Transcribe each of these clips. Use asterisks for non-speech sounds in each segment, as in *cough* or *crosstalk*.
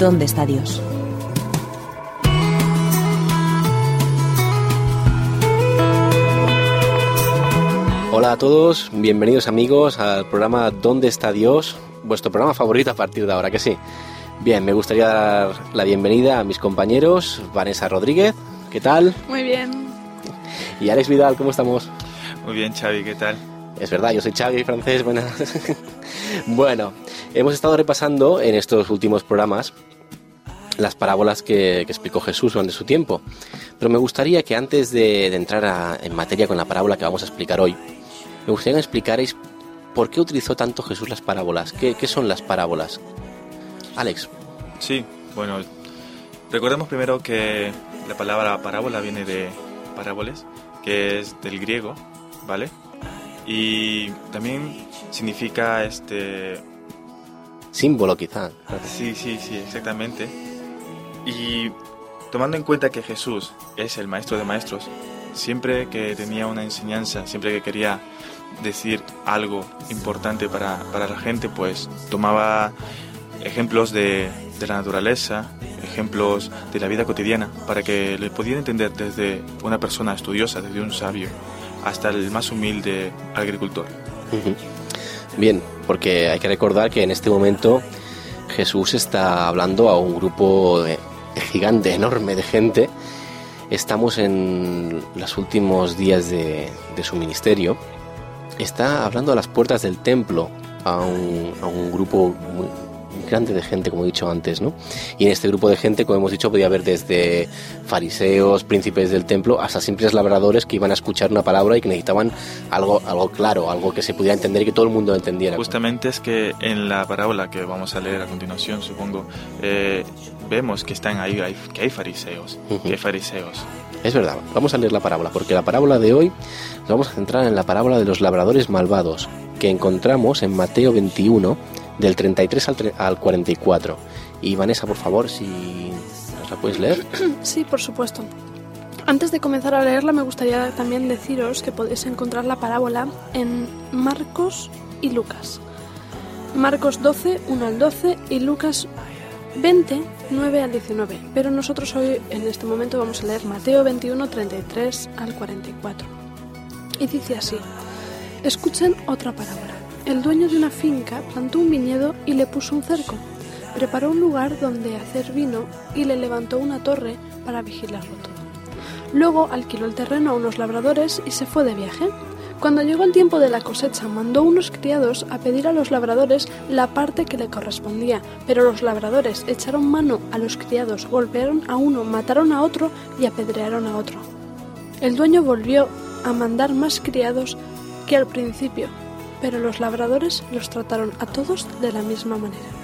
¿Dónde está Dios? Hola a todos, bienvenidos amigos al programa ¿Dónde está Dios? Vuestro programa favorito a partir de ahora, que sí. Bien, me gustaría dar la bienvenida a mis compañeros, Vanessa Rodríguez, ¿qué tal? Muy bien. Y Alex Vidal, ¿cómo estamos? Muy bien, Xavi, ¿qué tal? Es verdad, yo soy Xavi, francés, buenas. *laughs* bueno, hemos estado repasando en estos últimos programas las parábolas que, explicó Jesús durante su tiempo. Pero me gustaría que antes de, entrar en materia con la parábola que vamos a explicar hoy, me gustaría que explicarais por qué utilizó tanto Jesús las parábolas. ¿Qué, son las parábolas? Alex. Sí, bueno, recordemos primero que la palabra parábola viene de paráboles, que es del griego, ¿vale? Y también significa este... Símbolo quizá. Sí, sí, sí, exactamente. Y tomando en cuenta que Jesús es el maestro de maestros, siempre que tenía una enseñanza, siempre que quería decir algo importante para, para la gente, pues tomaba ejemplos de, de, la naturaleza, ejemplos de la vida cotidiana, para que le pudiera entender desde una persona estudiosa, desde un sabio, hasta el más humilde agricultor. Bien, porque hay que recordar que en este momento Jesús está hablando a un grupo gigante, enorme de gente. Estamos en los últimos días de, su ministerio está hablando a las puertas del templo a un, a un grupo muy grande de gente, como he dicho antes, ¿no? Y en este grupo de gente, como hemos dicho, podía haber desde fariseos, príncipes del templo, hasta simples labradores que iban a escuchar una palabra y que necesitaban algo, algo claro, algo que se pudiera entender y que todo el mundo entendiera. Justamente es que en la parábola que vamos a leer a continuación, supongo, eh, vemos que están ahí, que hay fariseos, que hay fariseos. Es verdad, vamos a leer la parábola, porque la parábola de hoy nos vamos a centrar en la parábola de los labradores malvados, que encontramos en Mateo 21, del 33 al, 44. Y Vanessa, por favor, si nos la puedes leer. *clears throat* Sí, por supuesto. Antes de comenzar a leerla, me gustaría también deciros que podéis encontrar la parábola en Marcos y Lucas. Marcos 12, 1 al 12 y Lucas 20, 9 al 19. Pero nosotros hoy, en este momento, vamos a leer Mateo 21, 33 al 44. Y dice así, escuchen otra parábola. El dueño de una finca plantó un viñedo y le puso un cerco. Preparó un lugar donde hacer vino y le levantó una torre para vigilarlo todo. Luego alquiló el terreno a unos labradores y se fue de viaje. Cuando llegó el tiempo de la cosecha, mandó unos criados a pedir a los labradores la parte que le correspondía, pero los labradores echaron mano a los criados, golpearon a uno, mataron a otro y apedrearon a otro. El dueño volvió a mandar más criados que al principio, pero los labradores los trataron a todos de la misma manera.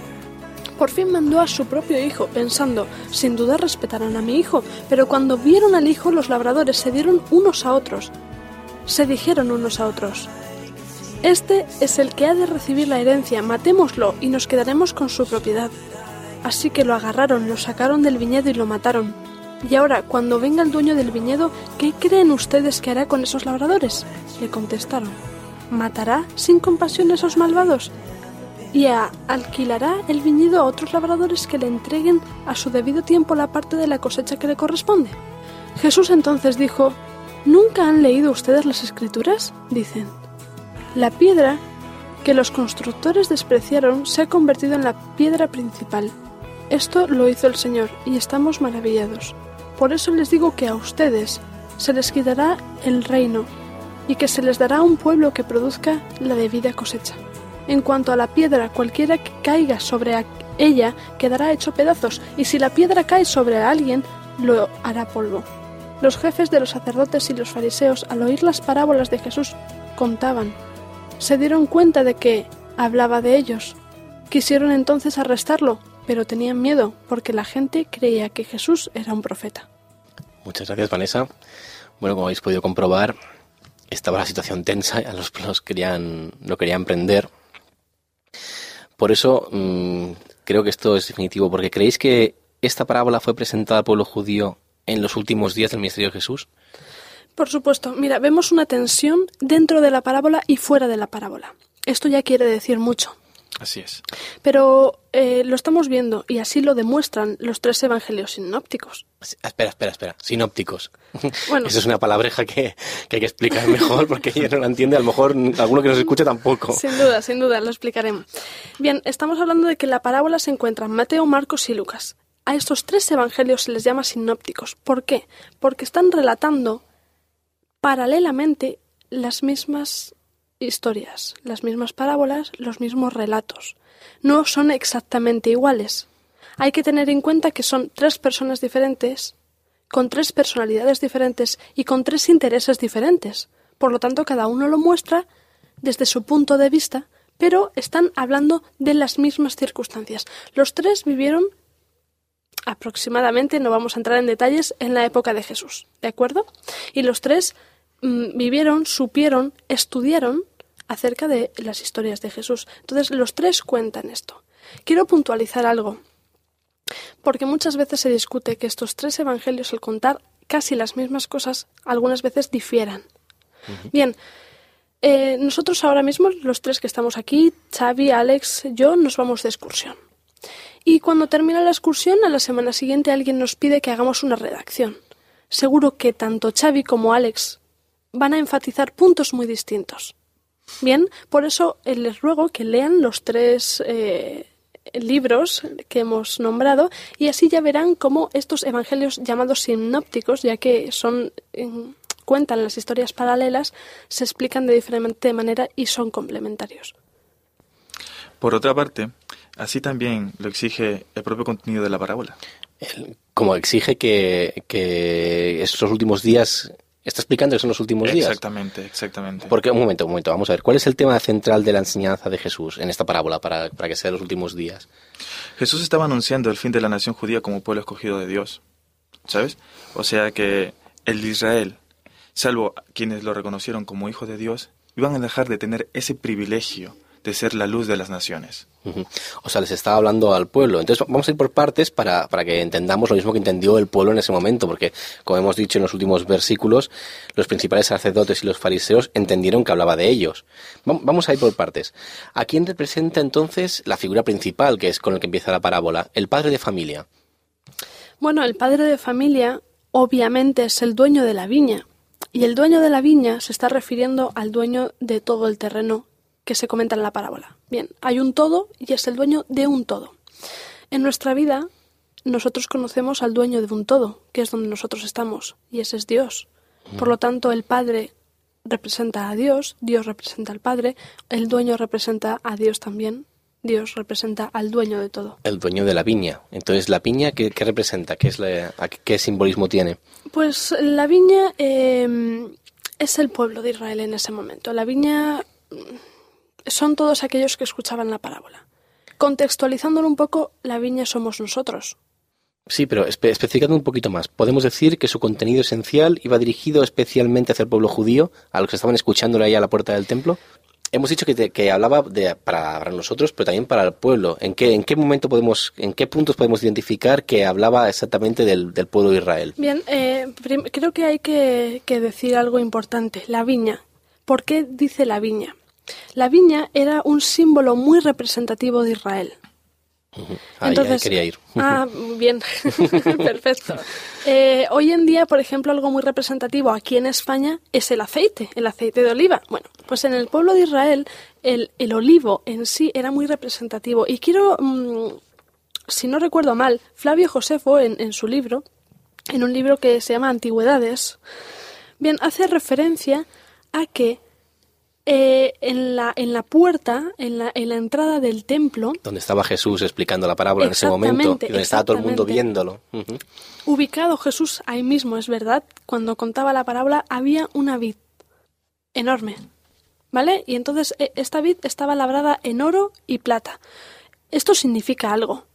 Por fin mandó a su propio hijo, pensando, sin duda respetarán a mi hijo, pero cuando vieron al hijo los labradores se dieron unos a otros, se dijeron unos a otros, Este es el que ha de recibir la herencia, matémoslo y nos quedaremos con su propiedad. Así que lo agarraron, lo sacaron del viñedo y lo mataron. Y ahora, cuando venga el dueño del viñedo, ¿qué creen ustedes que hará con esos labradores? Le contestaron, ¿matará sin compasión a esos malvados? ¿Y alquilará el viñedo a otros labradores que le entreguen a su debido tiempo la parte de la cosecha que le corresponde? Jesús entonces dijo, ¿Nunca han leído ustedes las escrituras? dicen. La piedra que los constructores despreciaron se ha convertido en la piedra principal. Esto lo hizo el Señor y estamos maravillados. Por eso les digo que a ustedes se les quitará el reino y que se les dará un pueblo que produzca la debida cosecha. En cuanto a la piedra, cualquiera que caiga sobre ella quedará hecho pedazos, y si la piedra cae sobre alguien, lo hará polvo. Los jefes de los sacerdotes y los fariseos, al oír las parábolas de Jesús, contaban. Se dieron cuenta de que hablaba de ellos. Quisieron entonces arrestarlo, pero tenían miedo porque la gente creía que Jesús era un profeta. Muchas gracias, Vanessa. Bueno, como habéis podido comprobar, estaba la situación tensa, a los pueblos querían, no querían prender. Por eso mm, creo que esto es definitivo, porque creéis que esta parábola fue presentada al pueblo judío en los últimos días del ministerio de Jesús. Por supuesto, mira, vemos una tensión dentro de la parábola y fuera de la parábola. Esto ya quiere decir mucho. Así es. Pero eh, lo estamos viendo y así lo demuestran los tres evangelios sinópticos. Espera, espera, espera. Sinópticos. *laughs* Bueno. Esa es una palabreja que, que, hay que explicar mejor porque ella no la entiende. A lo mejor alguno que nos escuche tampoco. Sin duda, sin duda, lo explicaremos. Bien, estamos hablando de que la parábola se encuentra en Mateo, Marcos y Lucas. A estos tres evangelios se les llama sinópticos. ¿Por qué? Porque están relatando paralelamente las mismas historias, las mismas parábolas, los mismos relatos. No son exactamente iguales. Hay que tener en cuenta que son tres personas diferentes, con tres personalidades diferentes y con tres intereses diferentes. Por lo tanto, cada uno lo muestra desde su punto de vista, pero están hablando de las mismas circunstancias. Los tres vivieron aproximadamente, no vamos a entrar en detalles, en la época de Jesús, ¿de acuerdo? Y los tres vivieron, supieron, estudiaron acerca de las historias de Jesús. Entonces, los tres cuentan esto. Quiero puntualizar algo, porque muchas veces se discute que estos tres evangelios, al contar casi las mismas cosas, algunas veces difieran. Bien, eh, nosotros ahora mismo, los tres que estamos aquí, Xavi, Alex, yo, nos vamos de excursión. Y cuando termina la excursión, a la semana siguiente alguien nos pide que hagamos una redacción. Seguro que tanto Xavi como Alex van a enfatizar puntos muy distintos. Bien, por eso les ruego que lean los tres eh, libros que hemos nombrado y así ya verán cómo estos evangelios llamados sinópticos, ya que son cuentan las historias paralelas, se explican de diferente manera y son complementarios. Por otra parte, así también lo exige el propio contenido de la parábola. como exige que, que estos últimos días está explicando que son los últimos días. Exactamente, exactamente. Porque, un momento, un momento, vamos a ver, ¿cuál es el tema central de la enseñanza de Jesús en esta parábola para, para que sea los últimos días? Jesús estaba anunciando el fin de la nación judía como pueblo escogido de Dios, ¿sabes? O sea que el de Israel, salvo quienes lo reconocieron como hijo de Dios, iban a dejar de tener ese privilegio de ser la luz de las naciones. O sea, les estaba hablando al pueblo. Entonces vamos a ir por partes para, para, que entendamos lo mismo que entendió el pueblo en ese momento, porque como hemos dicho en los últimos versículos, los principales sacerdotes y los fariseos entendieron que hablaba de ellos. Vamos a ir por partes. ¿A quién representa entonces la figura principal, que es con el que empieza la parábola? El padre de familia. Bueno, el padre de familia obviamente es el dueño de la viña. Y el dueño de la viña se está refiriendo al dueño de todo el terreno que se comenta en la parábola. Bien, hay un todo y es el dueño de un todo. En nuestra vida, nosotros conocemos al dueño de un todo, que es donde nosotros estamos, y ese es Dios. Por lo tanto, el Padre representa a Dios, Dios representa al Padre, el dueño representa a Dios también, Dios representa al dueño de todo. El dueño de la viña. Entonces, ¿la viña qué, representa? ¿Qué, es ¿Qué simbolismo tiene? Pues la viña eh, es el pueblo de Israel en ese momento. La viña son todos aquellos que escuchaban la parábola. Contextualizándolo un poco, la viña somos nosotros. Sí, pero especificando un poquito más, podemos decir que su contenido esencial iba dirigido especialmente hacia el pueblo judío, a los que estaban escuchándolo ahí a la puerta del templo. Hemos dicho que, que hablaba de, para, nosotros, pero también para el pueblo. ¿En qué, ¿En qué momento podemos, en qué puntos podemos identificar que hablaba exactamente del, pueblo de Israel? Bien, eh, creo que hay que, que decir algo importante. La viña. ¿Por qué dice la viña? La viña era un símbolo muy representativo de Israel. Entonces, quería ir. *laughs* Ah, bien, *laughs* perfecto. Eh, hoy en día, por ejemplo, algo muy representativo aquí en España es el aceite, el aceite de oliva. Bueno, pues en el pueblo de Israel el, olivo en sí era muy representativo. Y quiero, mm, si no recuerdo mal, Flavio Josefo en, en su libro, en un libro que se llama Antigüedades, bien, hace referencia a que eh, en, la, en la puerta, en la, en la entrada del templo. Donde estaba Jesús explicando la parábola en ese momento, y donde estaba todo el mundo viéndolo. Ubicado Jesús ahí mismo, es verdad, cuando contaba la parábola había una vid enorme, ¿vale? Y entonces e, esta vid estaba labrada en oro y plata. Esto significa algo.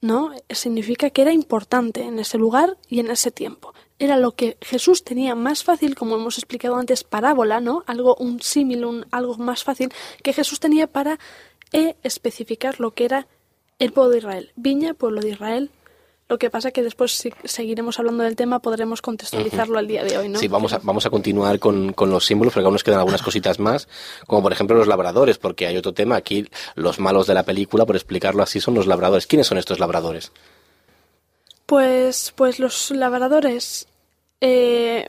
¿No? Significa que era importante en ese lugar y en ese tiempo. Era lo que Jesús tenía más fácil, como hemos explicado antes, parábola, ¿no? Algo, un símil, un, algo más fácil que Jesús tenía para eh, especificar lo que era el pueblo de Israel. Viña, pueblo de Israel, lo que pasa que después, si seguiremos hablando del tema, podremos contextualizarlo al día de hoy, ¿no? Sí, vamos a, vamos a continuar con, con los símbolos, porque aún nos quedan algunas cositas más, como por ejemplo los labradores, porque hay otro tema. Aquí los malos de la película, por explicarlo así, son los labradores. ¿Quiénes son estos labradores? Pues, pues los labradores. Eh,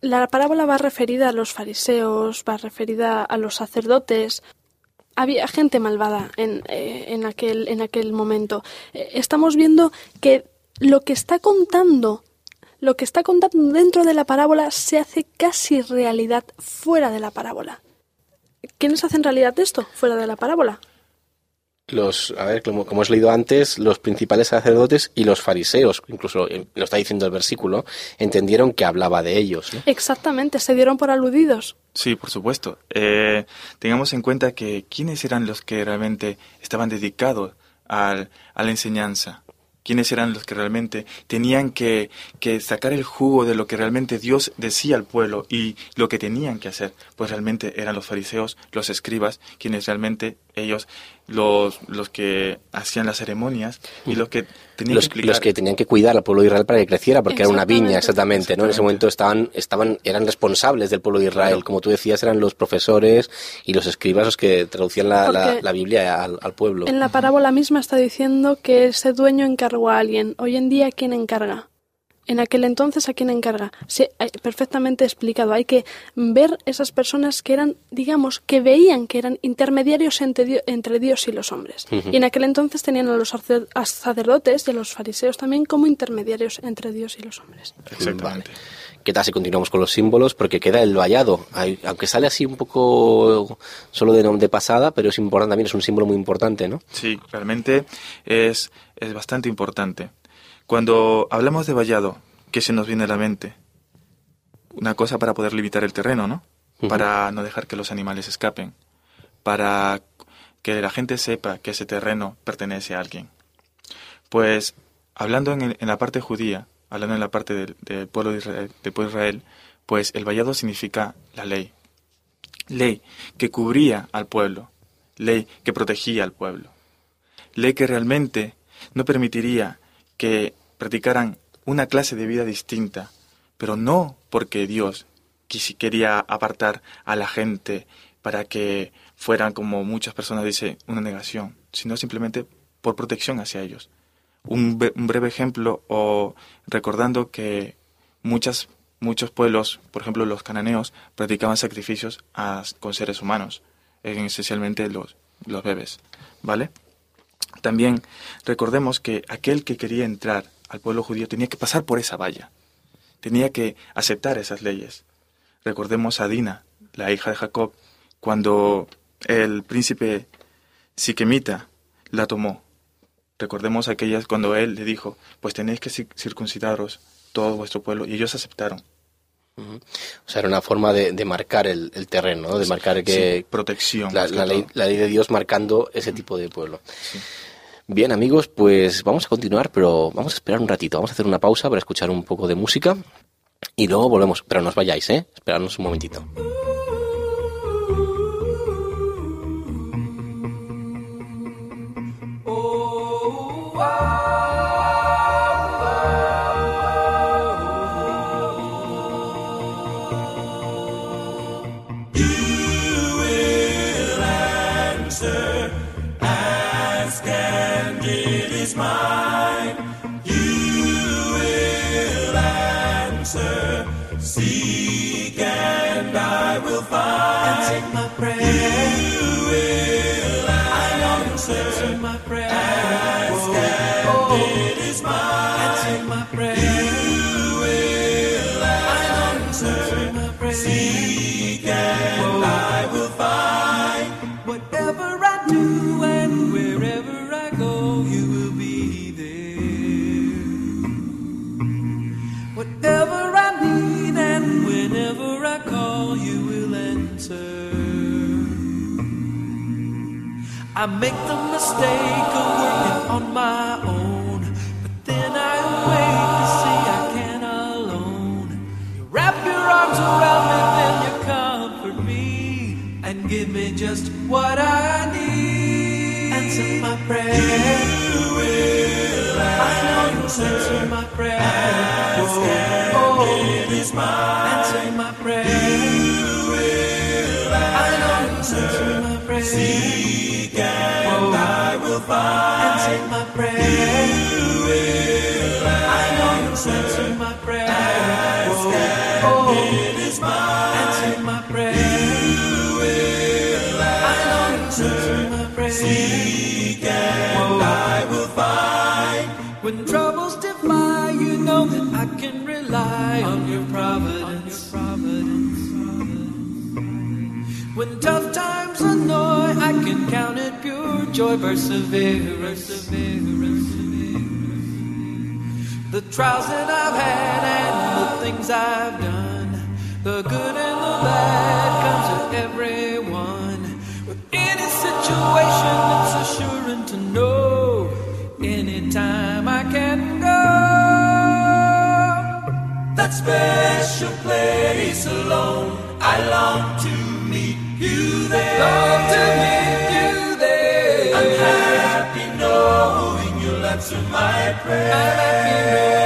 la parábola va referida a los fariseos, va referida a los sacerdotes, había gente malvada en, eh, en, aquel, en aquel momento. Eh, estamos viendo que lo que está contando, lo que está contando dentro de la parábola se hace casi realidad fuera de la parábola. ¿Quiénes hacen realidad esto fuera de la parábola? los, a ver, como, como hemos leído antes, los principales sacerdotes y los fariseos, incluso eh, lo está diciendo el versículo, entendieron que hablaba de ellos. Exactamente, se dieron por aludidos. Sí, por supuesto. Eh, tengamos en cuenta que quiénes eran los que realmente estaban dedicados al, a la enseñanza quiénes eran los que realmente tenían que, que, sacar el jugo de lo que realmente Dios decía al pueblo y lo que tenían que hacer. Pues realmente eran los fariseos, los escribas, quienes realmente ellos, los, los que hacían las ceremonias y los que tenían los, que los que tenían que cuidar al pueblo de Israel para que creciera, porque era una viña, exactamente, ¿no? En ese momento estaban, estaban, eran responsables del pueblo de Israel. Como tú decías, eran los profesores y los escribas los que traducían la, la, la Biblia al, al, pueblo. En la parábola misma está diciendo que ese dueño encargó a alguien. Hoy en día, ¿quién encarga? En aquel entonces a quién encarga. Sí, perfectamente explicado. Hay que ver esas personas que eran, digamos, que veían que eran intermediarios entre, entre Dios y los hombres. Uh -huh. Y en aquel entonces tenían a los sacerdotes y a los fariseos también como intermediarios entre Dios y los hombres. Exactamente. Vale. ¿Qué tal si continuamos con los símbolos? Porque queda el vallado, aunque sale así un poco solo de, de pasada, pero es importante también, es un símbolo muy importante, ¿no? Sí, realmente es, es bastante importante. Cuando hablamos de vallado, ¿qué se nos viene a la mente? Una cosa para poder limitar el terreno, ¿no? Uh -huh. Para no dejar que los animales escapen, para que la gente sepa que ese terreno pertenece a alguien. Pues hablando en, el, en la parte judía, hablando en la parte del, del pueblo de Israel, del pueblo de Israel, pues el vallado significa la ley. Ley que cubría al pueblo, ley que protegía al pueblo, ley que realmente no permitiría que practicaran una clase de vida distinta, pero no porque Dios quería apartar a la gente para que fueran, como muchas personas dicen, una negación, sino simplemente por protección hacia ellos. Un, breve ejemplo, o recordando que muchas, muchos pueblos, por ejemplo los cananeos, practicaban sacrificios con seres humanos, esencialmente los, los bebés, ¿vale? También recordemos que aquel que quería entrar al pueblo judío tenía que pasar por esa valla, tenía que aceptar esas leyes. Recordemos a Dina, la hija de Jacob, cuando el príncipe Siquemita la tomó. Recordemos aquellas cuando él le dijo, pues tenéis que circuncidaros todo vuestro pueblo, y ellos aceptaron. Uh -huh. O sea, era una forma de, de marcar el, el, terreno, ¿no? de marcar que... Sí, protección. La, la, ley, la, ley, de Dios marcando ese tipo de pueblo. Sí. Bien, amigos, pues vamos a continuar, pero vamos a esperar un ratito. Vamos a hacer una pausa para escuchar un poco de música y luego volvemos. Pero no os vayáis, ¿eh? Esperadnos un momentito. I make the mistake of working on my own, but then I wait to see I can alone. You wrap your arms around me, then you comfort me and give me just what I need. Answer my prayer. You will I know you'll answer my prayer. Oh, oh, it is mine. Answer my prayer. You will I know you'll answer my prayer. See I find. Answer my prayer. I my. Ask oh, oh, is mine. Answer my. Seek and oh, oh. I will find. When troubles defy, you know that I can rely on your providence. When tough joy, perseverance. The trials that I've had and the things I've done, the good and the bad comes to everyone With any situation, it's assuring to know anytime I can go. That special place alone, I long to meet you there. Long to meet answer my prayer.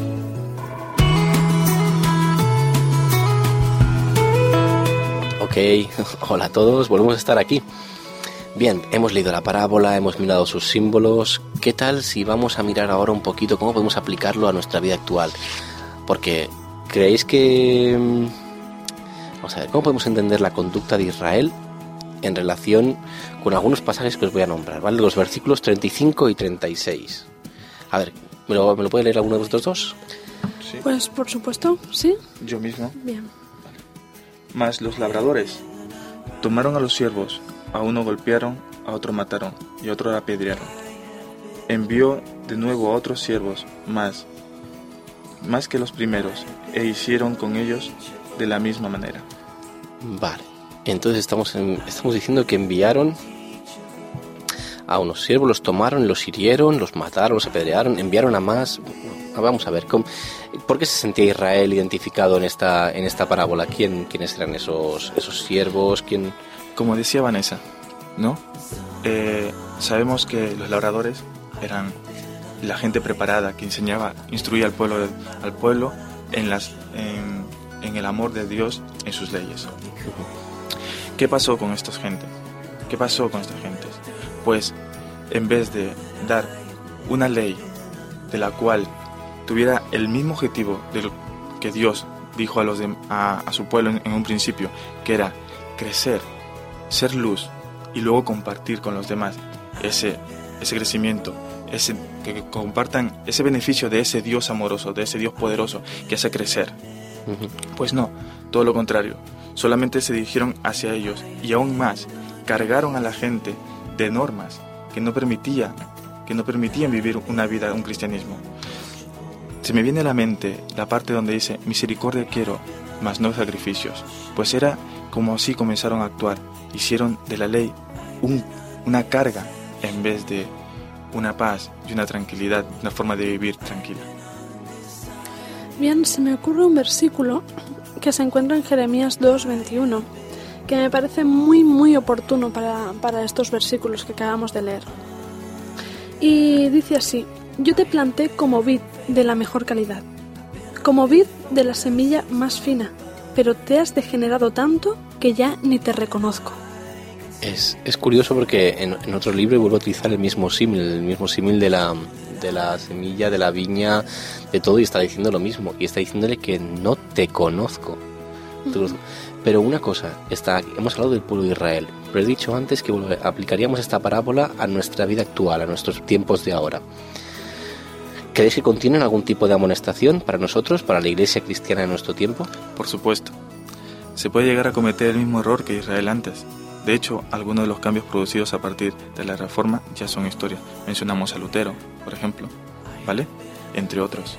Ok, *laughs* hola a todos, volvemos a estar aquí. Bien, hemos leído la parábola, hemos mirado sus símbolos. ¿Qué tal si vamos a mirar ahora un poquito cómo podemos aplicarlo a nuestra vida actual? Porque, ¿creéis que... mm, Vamos a ver, ¿cómo podemos entender la conducta de Israel en relación con algunos pasajes que os voy a nombrar, ¿vale? Los versículos 35 y 36. A ver, ¿me lo, me lo puede leer alguno de vosotros dos? Sí, Pues por supuesto, sí. yo mismo. Bien. Mas los labradores tomaron a los siervos, a uno golpearon, a otro mataron y a otro apedrearon. Envió de nuevo a otros siervos más, más que los primeros, e hicieron con ellos de la misma manera. Vale. Entonces estamos, en- estamos diciendo que enviaron a unos siervos, los tomaron, los hirieron, los mataron, los apedrearon, enviaron a más. No, Vamos a ver, ¿cómo- ¿por qué se sentía Israel identificado en esta, en esta parábola? ¿Quién, ¿Quiénes eran esos, esos siervos? ¿Quién? Como decía Vanessa, ¿no? Eh, sabemos que los labradores eran la gente preparada que enseñaba, instruía al pueblo, al pueblo en, las, en, en el amor de Dios, en sus leyes. ¿Qué pasó con estas gentes? ¿Qué pasó con estas gentes? Pues en vez de dar una ley de la cual tuviera el mismo objetivo de lo que Dios dijo a, los a, a su pueblo en, en un principio, que era crecer, ser luz y luego compartir con los demás ese, ese crecimiento, ese, que compartan ese beneficio de ese Dios amoroso, de ese Dios poderoso que hace crecer. Pues no, todo lo contrario. Solamente se dirigieron hacia ellos y aún más cargaron a la gente de normas que no permitían, que no permitían vivir una vida, un cristianismo. Se me viene a la mente la parte donde dice misericordia quiero, mas no sacrificios. Pues era como así comenzaron a actuar. Hicieron de la ley un- una carga en vez de una paz y una tranquilidad, una forma de vivir tranquila. Bien, se me ocurre un versículo que se encuentra en Jeremías 2.21, que me parece muy, muy oportuno para, para estos versículos que acabamos de leer. Y dice así, yo te planté como vid de la mejor calidad, como vid de la semilla más fina, pero te has degenerado tanto que ya ni te reconozco. Es, es curioso porque en, en otro libro vuelvo a utilizar el mismo símil, el mismo símil de la, de la semilla, de la viña, de todo, y está diciendo lo mismo. Y está diciéndole que no te conozco. Pero una cosa, está, hemos hablado del pueblo de Israel, pero he dicho antes que aplicaríamos esta parábola a nuestra vida actual, a nuestros tiempos de ahora. ¿Creéis que contienen algún tipo de amonestación para nosotros, para la iglesia cristiana de nuestro tiempo? Por supuesto. Se puede llegar a cometer el mismo error que Israel antes. De hecho, algunos de los cambios producidos a partir de la reforma ya son historia. Mencionamos a Lutero, por ejemplo, ¿vale? Entre otros.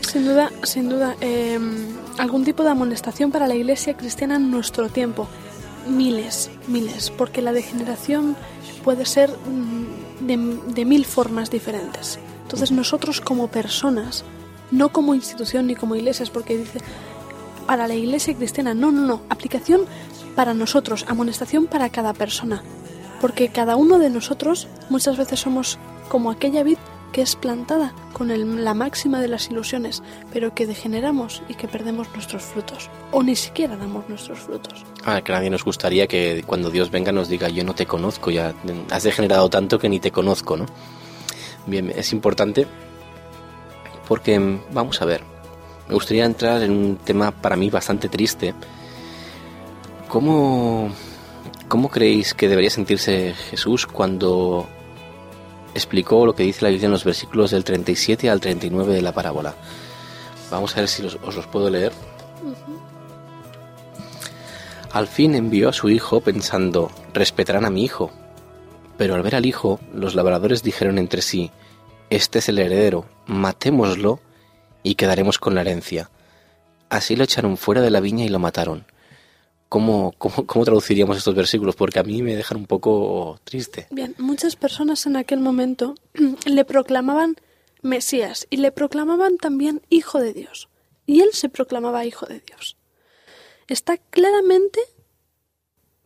Sin duda, sin duda, eh, algún tipo de amonestación para la iglesia cristiana en nuestro tiempo. Miles, miles, porque la degeneración puede ser mm, de, de mil formas diferentes. Entonces nosotros como personas, no como institución ni como iglesias, porque dice para la iglesia cristiana, no, no, no, aplicación para nosotros, amonestación para cada persona, porque cada uno de nosotros muchas veces somos como aquella vid que es plantada con el- la máxima de las ilusiones, pero que degeneramos y que perdemos nuestros frutos, o ni siquiera damos nuestros frutos. Ah, que nadie nos gustaría que cuando Dios venga nos diga yo no te conozco, ya has degenerado tanto que ni te conozco, ¿no? Bien, es importante porque mm, vamos a ver, me gustaría entrar en un tema para mí bastante triste. ¿Cómo, cómo creéis que debería sentirse Jesús cuando explicó lo que dice la Biblia en los versículos del 37 al 39 de la parábola? Vamos a ver si los- os los puedo leer. Al fin envió a su hijo pensando, respetarán a mi hijo. Pero al ver al hijo, los labradores dijeron entre sí, Este es el heredero, matémoslo y quedaremos con la herencia. Así lo echaron fuera de la viña y lo mataron. ¿Cómo, cómo, cómo traduciríamos estos versículos? Porque a mí me dejan un poco triste. Bien, muchas personas en aquel momento *clears throat* le proclamaban Mesías y le proclamaban también Hijo de Dios. Y él se proclamaba Hijo de Dios. Está claramente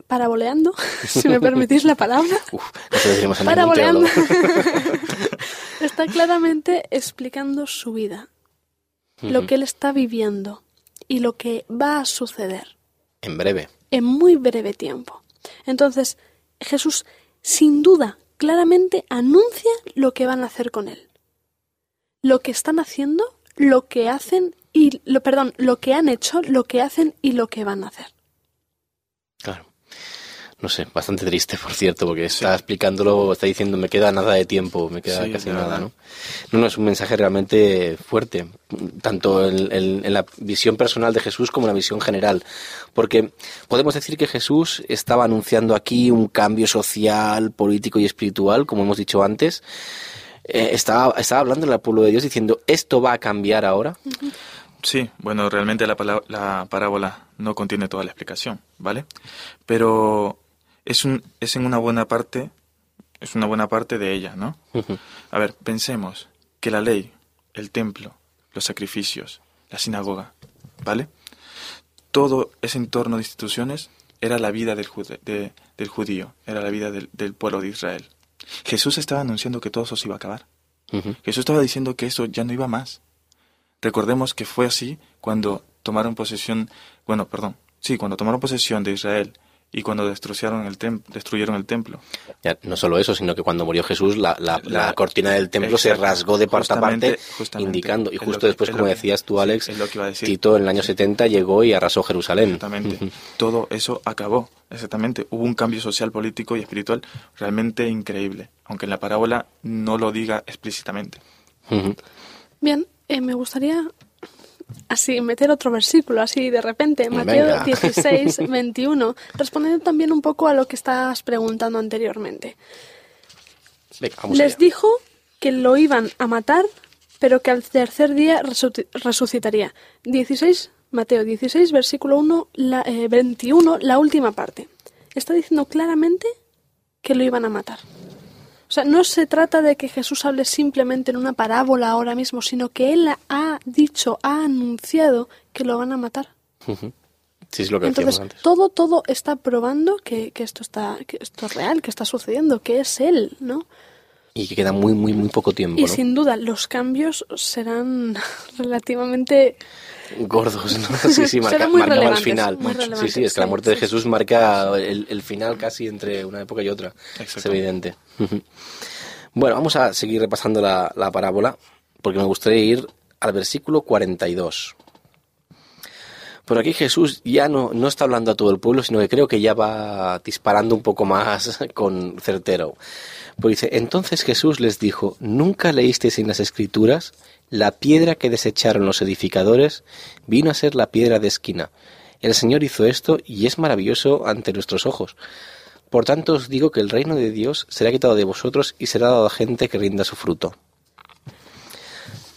paraboleando, *laughs* si me permitís la palabra, *laughs* Uf, no paraboleando. *laughs* está claramente explicando su vida, lo que él está viviendo y lo que va a suceder En breve. en muy breve tiempo. Entonces, Jesús, sin duda, claramente anuncia lo que van a hacer con él. Lo que están haciendo, lo que hacen y lo perdón, lo que han hecho, lo que hacen y lo que van a hacer. Claro. No sé, bastante triste, por cierto, porque está explicándolo, está diciendo, me queda nada de tiempo, me queda Sí, casi nada, verdad. ¿no? No, no, es un mensaje realmente fuerte, tanto en, en- en la visión personal de Jesús como en la visión general, porque podemos decir que Jesús estaba anunciando aquí un cambio social, político y espiritual, como hemos dicho antes, Eh, estaba, estaba hablando al pueblo de Dios diciendo, esto va a cambiar ahora. Sí, bueno, realmente la, la parábola no contiene toda la explicación, ¿vale? Pero es, un, es en una buena parte, es una buena parte de ella, ¿no? A ver, pensemos que la ley, el templo, los sacrificios, la sinagoga, ¿vale? Todo ese entorno de instituciones era la vida del, jude- de- del judío, era la vida del, del pueblo de Israel. Jesús estaba anunciando que todo eso se iba a acabar. Jesús estaba diciendo que eso ya no iba más. Recordemos que fue así cuando tomaron posesión, bueno, perdón, sí, cuando tomaron posesión de Israel y cuando destruyeron el, tem- destruyeron el templo. Ya, no solo eso, sino que cuando murió Jesús, la, la- la La- cortina del templo se Exacto. rasgó de parte a parte, indicando. Y justo que- después, como que- decías tú, sí, Alex, es lo que iba a decir. Tito en el año 70 llegó y arrasó Jerusalén. Exactamente. Todo eso acabó. Exactamente. Hubo un cambio social, político y espiritual realmente increíble, aunque en la parábola no lo diga explícitamente. Bien, eh, me gustaría así meter otro versículo, así de repente, Venga. Mateo 16, 21, respondiendo también un poco a lo que estabas preguntando anteriormente. Venga, vamos Les allá. dijo que lo iban a matar, pero que al tercer día resuci- resucitaría. 16, Mateo 16, versículo 1, la, eh, 21, la última parte. Está diciendo claramente que lo iban a matar. O sea, no se trata de que Jesús hable simplemente en una parábola ahora mismo, sino que Él ha dicho, ha anunciado que lo van a matar. Sí, es lo que Entonces, antes. todo, todo está probando que, que esto está, que esto es real, que está sucediendo, que es él, ¿no? Y que queda muy, muy, muy poco tiempo, Y ¿no? sin duda, los cambios serán *laughs* relativamente Gordos, ¿no? *laughs* Sí, sí, marca, marcaba el final. Sí, sí, es que la sí, muerte de sí. Jesús marca el, el final casi entre una época y otra. Es evidente. *laughs* Bueno, vamos a seguir repasando la, la parábola, porque me gustaría ir al versículo 42. Por aquí Jesús ya no, no está hablando a todo el pueblo, sino que creo que ya va disparando un poco más *laughs* con certero. Pues dice, entonces Jesús les dijo, ¿nunca leísteis en las escrituras? La piedra que desecharon los edificadores vino a ser la piedra de esquina. El Señor hizo esto y es maravilloso ante nuestros ojos. Por tanto os digo que el reino de Dios será quitado de vosotros y será dado a gente que rinda su fruto.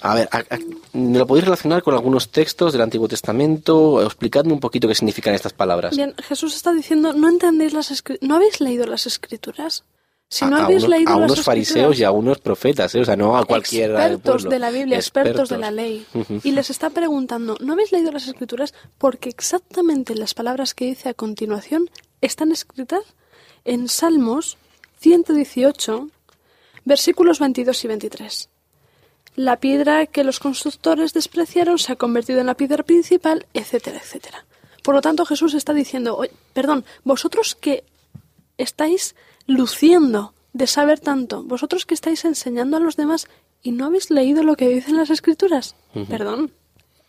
A ver, a- ¿me lo podéis relacionar con algunos textos del Antiguo Testamento? Explicadme un poquito qué significan estas palabras. Bien, Jesús está diciendo, ¿no entendéis las? ¿No habéis leído las escrituras? Si no a, unos, leído a las unos fariseos y a unos profetas, ¿eh? o sea, no a cualquiera expertos de la Biblia, expertos, de la ley. *laughs* Y les está preguntando, ¿no habéis leído las escrituras? Porque exactamente las palabras que dice a continuación están escritas en Salmos 118, versículos 22 y 23. La piedra que los constructores despreciaron se ha convertido en la piedra principal, etcétera, etcétera. Por lo tanto, Jesús está diciendo, "Oye, perdón, vosotros que estáis luciendo de saber tanto, vosotros que estáis enseñando a los demás y no habéis leído lo que dicen las escrituras, perdón,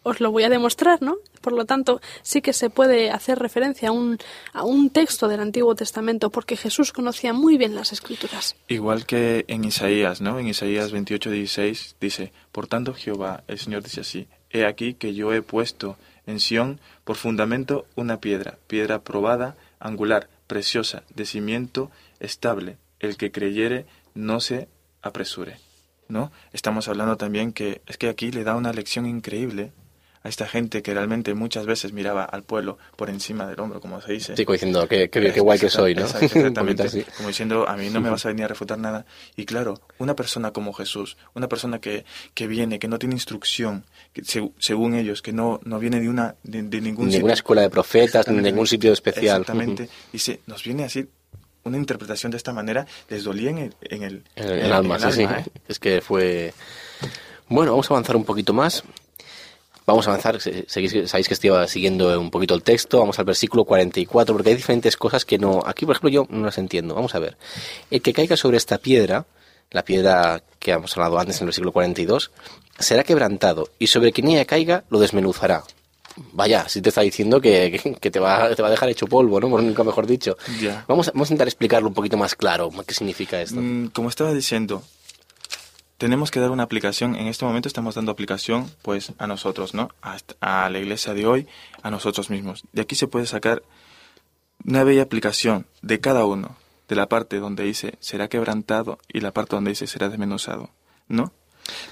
os lo voy a demostrar, ¿no? Por lo tanto, sí que se puede hacer referencia a un, a un texto del Antiguo Testamento porque Jesús conocía muy bien las escrituras. Igual que en Isaías, ¿no? En Isaías 28, 16 dice, Por tanto Jehová, el Señor dice así, He aquí que yo he puesto en Sión por fundamento una piedra, piedra probada, angular, preciosa, de cimiento estable. El que creyere no se apresure, ¿no? Estamos hablando también que es que aquí le da una lección increíble a esta gente que realmente muchas veces miraba al pueblo por encima del hombro, como se dice. Sí, como diciendo, qué, qué, qué guay que soy, ¿no? *laughs* Exactamente. Como diciendo, a mí no me *laughs* vas a venir a refutar nada. Y claro, una persona como Jesús, una persona que, que viene, que no tiene instrucción, que según ellos, que no, no viene de, una, de, de ningún Ninguna sitio. escuela de profetas, ningún sitio especial. Exactamente. *laughs* Dice, nos viene así una interpretación de esta manera, les dolía en el, en el, alma, sí. ¿eh? Es que fue... Bueno, vamos a avanzar un poquito más. Vamos a avanzar, sabéis que estoy siguiendo un poquito el texto, vamos al versículo 44, porque hay diferentes cosas que no... Aquí, por ejemplo, yo no las entiendo. Vamos a ver. El que caiga sobre esta piedra, la piedra que hemos hablado antes en el versículo 42, será quebrantado, y sobre quien ella caiga lo desmenuzará. Vaya, si te está diciendo que, que- que te, va, te va a dejar hecho polvo, ¿no? Por nunca mejor dicho. Ya. Vamos, a- vamos a intentar explicarlo un poquito más claro, qué significa esto. Mm, Como estaba diciendo, tenemos que dar una aplicación. En este momento estamos dando aplicación, pues, a nosotros, ¿no? A, a la iglesia de hoy, a nosotros mismos. De aquí se puede sacar una bella aplicación de cada uno, de la parte donde dice será quebrantado y la parte donde dice será desmenuzado, ¿no?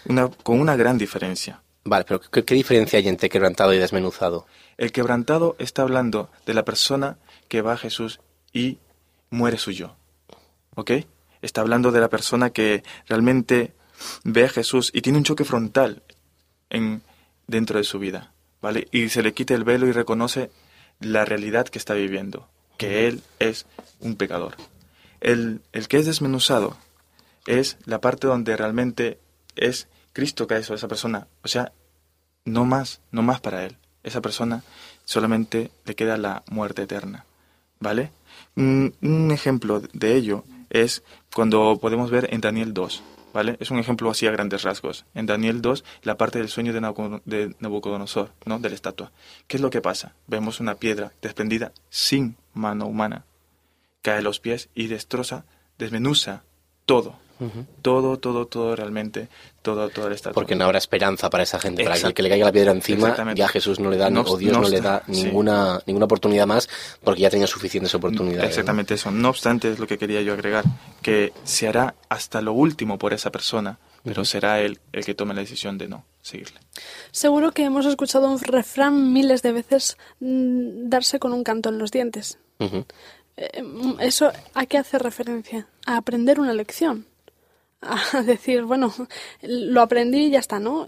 Una, con una gran diferencia. Vale, pero ¿qué, qué diferencia hay entre quebrantado y desmenuzado? El quebrantado está hablando de la persona que va a Jesús y muere su yo. ¿Ok? Está hablando de la persona que realmente ve a Jesús y tiene un choque frontal en, dentro de su vida. ¿Vale? Y se le quita el velo y reconoce la realidad que está viviendo, que él es un pecador. El, el que es desmenuzado es la parte donde realmente es Cristo hecho a esa persona. O sea, no más, no más para él. Esa persona solamente le queda la muerte eterna. ¿Vale? Un, ejemplo de ello es cuando podemos ver en Daniel 2. ¿Vale? Es un ejemplo así a grandes rasgos. En Daniel 2, la parte del sueño de Nabucodonosor, ¿no? De la estatua. ¿Qué es lo que pasa? Vemos una piedra desprendida sin mano humana. Cae a los pies y destroza, desmenuza todo. Todo, todo, todo realmente, todo, toda estatua. Porque no habrá esperanza para esa gente. Para que, que le caiga la piedra encima, ya Jesús no le da, No o Dios no no, le da sí. ninguna, ninguna oportunidad más, porque ya tenía suficientes oportunidades. ¿no? Exactamente eso. No obstante, es lo que quería yo agregar, que se hará hasta lo último por esa persona, pero será él el que tome la decisión de no seguirle. Seguro que hemos escuchado un refrán miles de veces mm, darse con un canto en los dientes. Eh, mm, Eso a qué hace referencia? A aprender una lección. A *laughs* decir, bueno, lo aprendí y ya está, ¿no?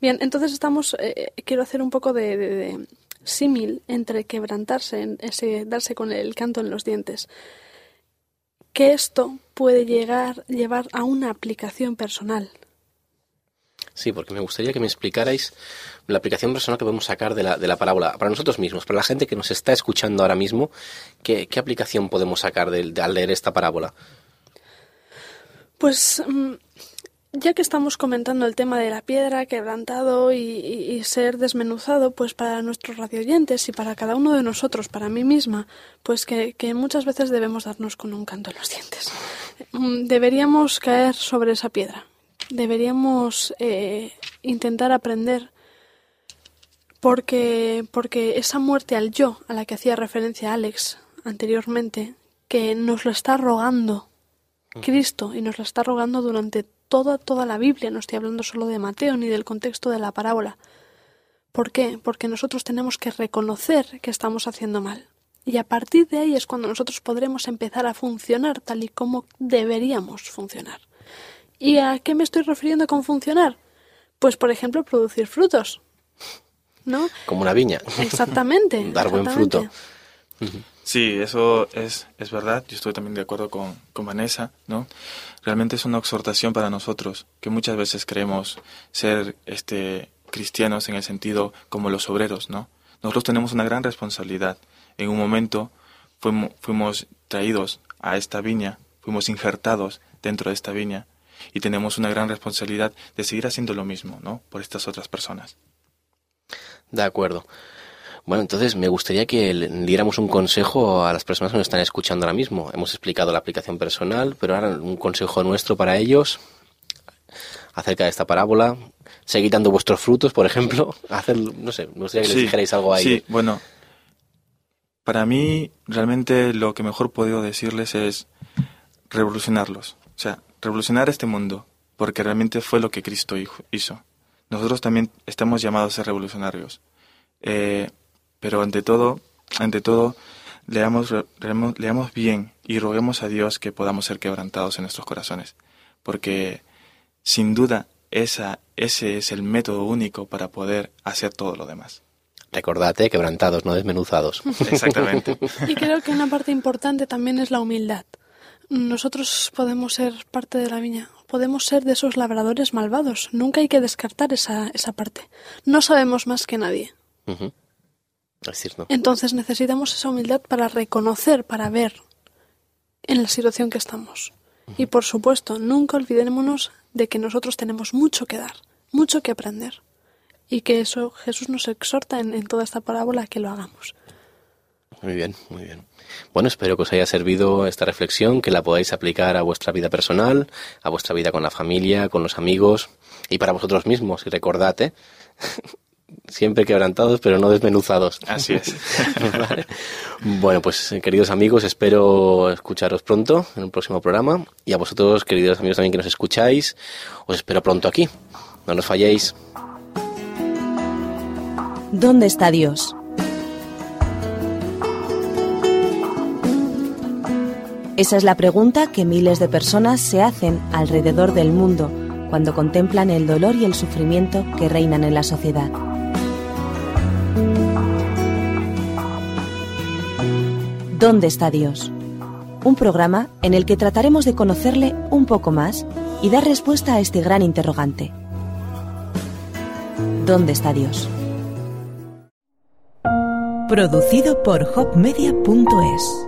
Bien, entonces estamos, eh, quiero hacer un poco de, de- de- símil entre quebrantarse, en ese, darse con el canto en los dientes, que esto puede llegar, llevar a una aplicación personal. Sí, porque me gustaría que me explicarais la aplicación personal que podemos sacar de la, de la parábola para nosotros mismos, para la gente que nos está escuchando ahora mismo, ¿qué, qué aplicación podemos sacar de, de- al leer esta parábola? Pues mm, ya que estamos comentando el tema de la piedra, quebrantado y, ser desmenuzado, pues para nuestros radioyentes y para cada uno de nosotros, para mí misma, pues que, que muchas veces debemos darnos con un canto en los dientes. Mm, Deberíamos caer sobre esa piedra. Deberíamos eh, intentar aprender porque, porque esa muerte al yo, a la que hacía referencia Alex anteriormente, que nos lo está rogando Cristo y nos la está rogando durante toda, toda la Biblia. No estoy hablando solo de Mateo ni del contexto de la parábola. ¿Por qué? Porque nosotros tenemos que reconocer que estamos haciendo mal. Y a partir de ahí es cuando nosotros podremos empezar a funcionar tal y como deberíamos funcionar. ¿Y a qué me estoy refiriendo con funcionar? Pues, por ejemplo, producir frutos. ¿No? Como una viña. Exactamente. *laughs* Dar buen fruto. Sí, eso es, es verdad. Yo estoy también de acuerdo con, con Vanessa, ¿no? Realmente es una exhortación para nosotros, que muchas veces creemos ser este, cristianos en el sentido como los obreros, ¿no? Nosotros tenemos una gran responsabilidad. En un momento fuimos, fuimos traídos a esta viña, fuimos injertados dentro de esta viña y tenemos una gran responsabilidad de seguir haciendo lo mismo, ¿no? Por estas otras personas. De acuerdo. Bueno, entonces me gustaría que diéramos un consejo a las personas que nos están escuchando ahora mismo. Hemos explicado la aplicación personal, pero ahora un consejo nuestro para ellos acerca de esta parábola. Seguid dando vuestros frutos, por ejemplo. Hacer, no sé, me gustaría que les Sí, dijerais algo a Sí, bueno, para mí realmente lo que mejor puedo decirles es revolucionarlos. O sea, revolucionar este mundo, porque realmente fue lo que Cristo hizo. Nosotros también estamos llamados a ser revolucionarios. Eh, pero ante todo, ante todo, leamos, leamos, leamos bien y roguemos a Dios que podamos ser quebrantados en nuestros corazones. Porque sin duda esa, ese es el método único para poder hacer todo lo demás. Recordate, quebrantados, no desmenuzados. Exactamente. Y creo que una parte importante también es la humildad. Nosotros podemos ser parte de la viña, podemos ser de esos labradores malvados. Nunca hay que descartar esa, esa parte. No sabemos más que nadie. Ujú. Entonces necesitamos esa humildad para reconocer, para ver en la situación que estamos. Y por supuesto, nunca olvidémonos de que nosotros tenemos mucho que dar, mucho que aprender. Y que eso Jesús nos exhorta en, en toda esta parábola a que lo hagamos. Muy bien, muy bien. Bueno, espero que os haya servido esta reflexión, que la podáis aplicar a vuestra vida personal, a vuestra vida con la familia, con los amigos y para vosotros mismos. Y recordad, ¿eh? *laughs* siempre quebrantados, pero no desmenuzados. Así es. *laughs* Vale. Bueno, pues queridos amigos, espero escucharos pronto en un próximo programa. Y a vosotros, queridos amigos también que nos escucháis, os espero pronto aquí. No nos falléis. ¿Dónde está Dios? Esa es la pregunta que miles de personas se hacen alrededor del mundo cuando contemplan el dolor y el sufrimiento que reinan en la sociedad. ¿Dónde está Dios? Un programa en el que trataremos de conocerle un poco más y dar respuesta a este gran interrogante. ¿Dónde está Dios? Producido por hopmedia.es